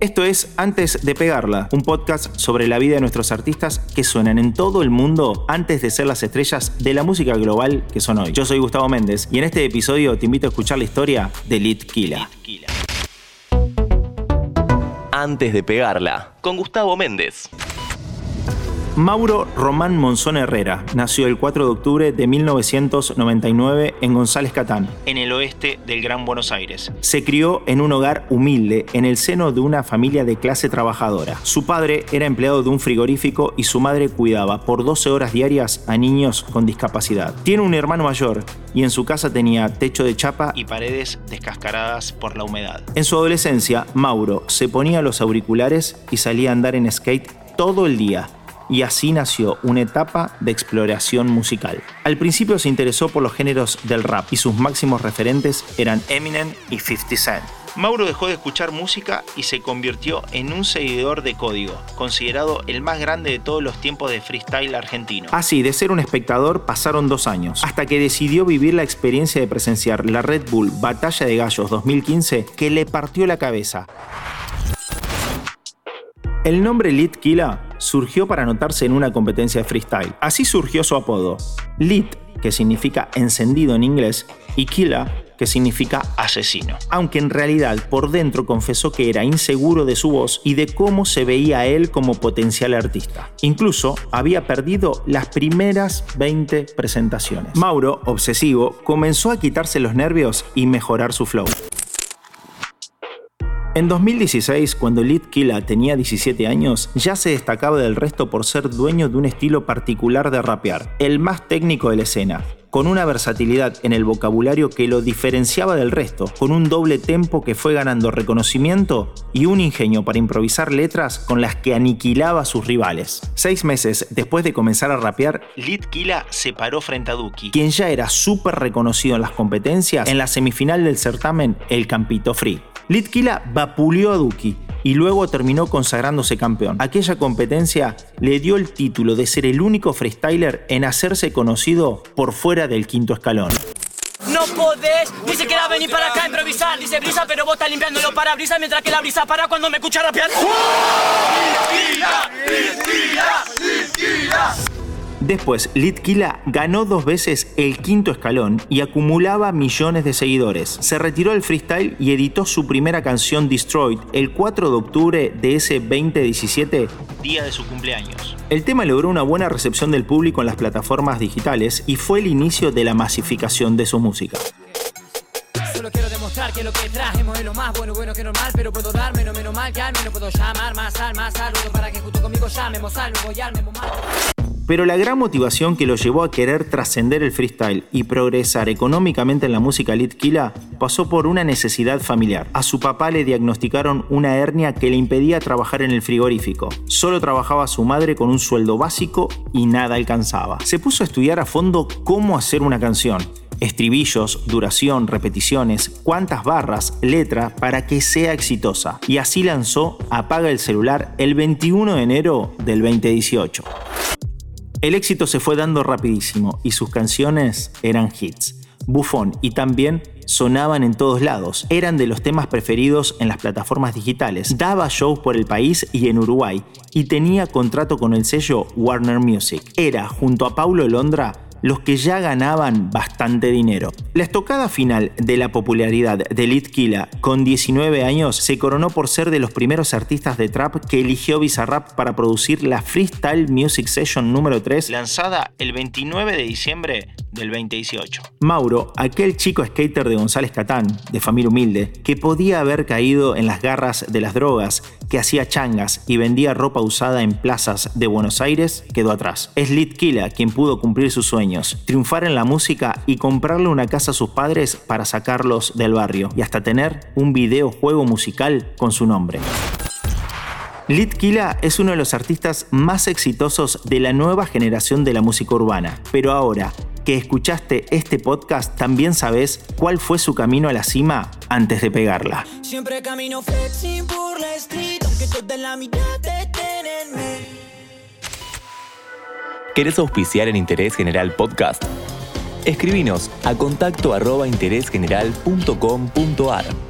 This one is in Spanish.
Esto es Antes de Pegarla, un podcast sobre la vida de nuestros artistas que suenan en todo el mundo antes de ser las estrellas de la música global que son hoy. Yo soy Gustavo Méndez y en este episodio te invito a escuchar la historia de Lit Kila. Antes de Pegarla, con Gustavo Méndez. Mauro Román Monzón Herrera nació el 4 de octubre de 1999 en González Catán, en el oeste del Gran Buenos Aires. Se crió en un hogar humilde en el seno de una familia de clase trabajadora. Su padre era empleado de un frigorífico y su madre cuidaba por 12 horas diarias a niños con discapacidad. Tiene un hermano mayor y en su casa tenía techo de chapa y paredes descascaradas por la humedad. En su adolescencia, Mauro se ponía los auriculares y salía a andar en skate todo el día y así nació una etapa de exploración musical. Al principio se interesó por los géneros del rap y sus máximos referentes eran Eminem y 50 Cent. Mauro dejó de escuchar música y se convirtió en un seguidor de código, considerado el más grande de todos los tiempos de freestyle argentino. Así, de ser un espectador pasaron dos años, hasta que decidió vivir la experiencia de presenciar la Red Bull Batalla de Gallos 2015 que le partió la cabeza. El nombre Lit Killa surgió para anotarse en una competencia de freestyle. Así surgió su apodo. Lit, que significa encendido en inglés, y Killa, que significa asesino. Aunque en realidad por dentro confesó que era inseguro de su voz y de cómo se veía él como potencial artista. Incluso había perdido las primeras 20 presentaciones. Mauro, obsesivo, comenzó a quitarse los nervios y mejorar su flow. En 2016, cuando Lit Killa tenía 17 años, ya se destacaba del resto por ser dueño de un estilo particular de rapear, el más técnico de la escena, con una versatilidad en el vocabulario que lo diferenciaba del resto, con un doble tempo que fue ganando reconocimiento y un ingenio para improvisar letras con las que aniquilaba a sus rivales. Seis meses después de comenzar a rapear, Lit Killa se paró frente a Duki, quien ya era súper reconocido en las competencias en la semifinal del certamen El Campito Free. Litkila vapuleó a Duki y luego terminó consagrándose campeón. Aquella competencia le dio el título de ser el único freestyler en hacerse conocido por fuera del quinto escalón. No podés ni siquiera venir para acá a improvisar. Dice brisa, pero vos estás limpiando los parabrisas mientras que la brisa para cuando me escucha rapear. Después, Litkila ganó dos veces el quinto escalón y acumulaba millones de seguidores. Se retiró del freestyle y editó su primera canción Destroyed el 4 de octubre de ese 2017, día de su cumpleaños. El tema logró una buena recepción del público en las plataformas digitales y fue el inicio de la masificación de su música Solo quiero demostrar que lo que trajemos es lo más bueno, bueno que normal, pero puedo dar menos, menos mal que al menos puedo llamar más al más al para que justo conmigo llamemos al nuevo al memo mal. Pero la gran motivación que lo llevó a querer trascender el freestyle y progresar económicamente en la música Litkila pasó por una necesidad familiar. A su papá le diagnosticaron una hernia que le impedía trabajar en el frigorífico. Solo trabajaba su madre con un sueldo básico y nada alcanzaba. Se puso a estudiar a fondo cómo hacer una canción estribillos, duración, repeticiones, cuántas barras, letra para que sea exitosa. Y así lanzó Apaga el celular el 21 de enero del 2018. El éxito se fue dando rapidísimo y sus canciones eran hits. Bufón y también sonaban en todos lados, eran de los temas preferidos en las plataformas digitales, daba shows por el país y en Uruguay y tenía contrato con el sello Warner Music. Era, junto a Paulo Londra, los que ya ganaban bastante dinero. La estocada final de la popularidad de Litkila con 19 años se coronó por ser de los primeros artistas de trap que eligió Bizarrap para producir la Freestyle Music Session número 3 lanzada el 29 de diciembre del 2018. Mauro, aquel chico skater de González Catán, de familia humilde, que podía haber caído en las garras de las drogas, que hacía changas y vendía ropa usada en plazas de Buenos Aires, quedó atrás. Es Litkila quien pudo cumplir sus sueños triunfar en la música y comprarle una casa a sus padres para sacarlos del barrio y hasta tener un videojuego musical con su nombre. Litkila es uno de los artistas más exitosos de la nueva generación de la música urbana, pero ahora que escuchaste este podcast también sabes cuál fue su camino a la cima antes de pegarla. Siempre camino por la street, aunque la mitad. ¿Querés auspiciar en Interés General Podcast? Escribinos a contacto arroba interésgeneral.com.ar.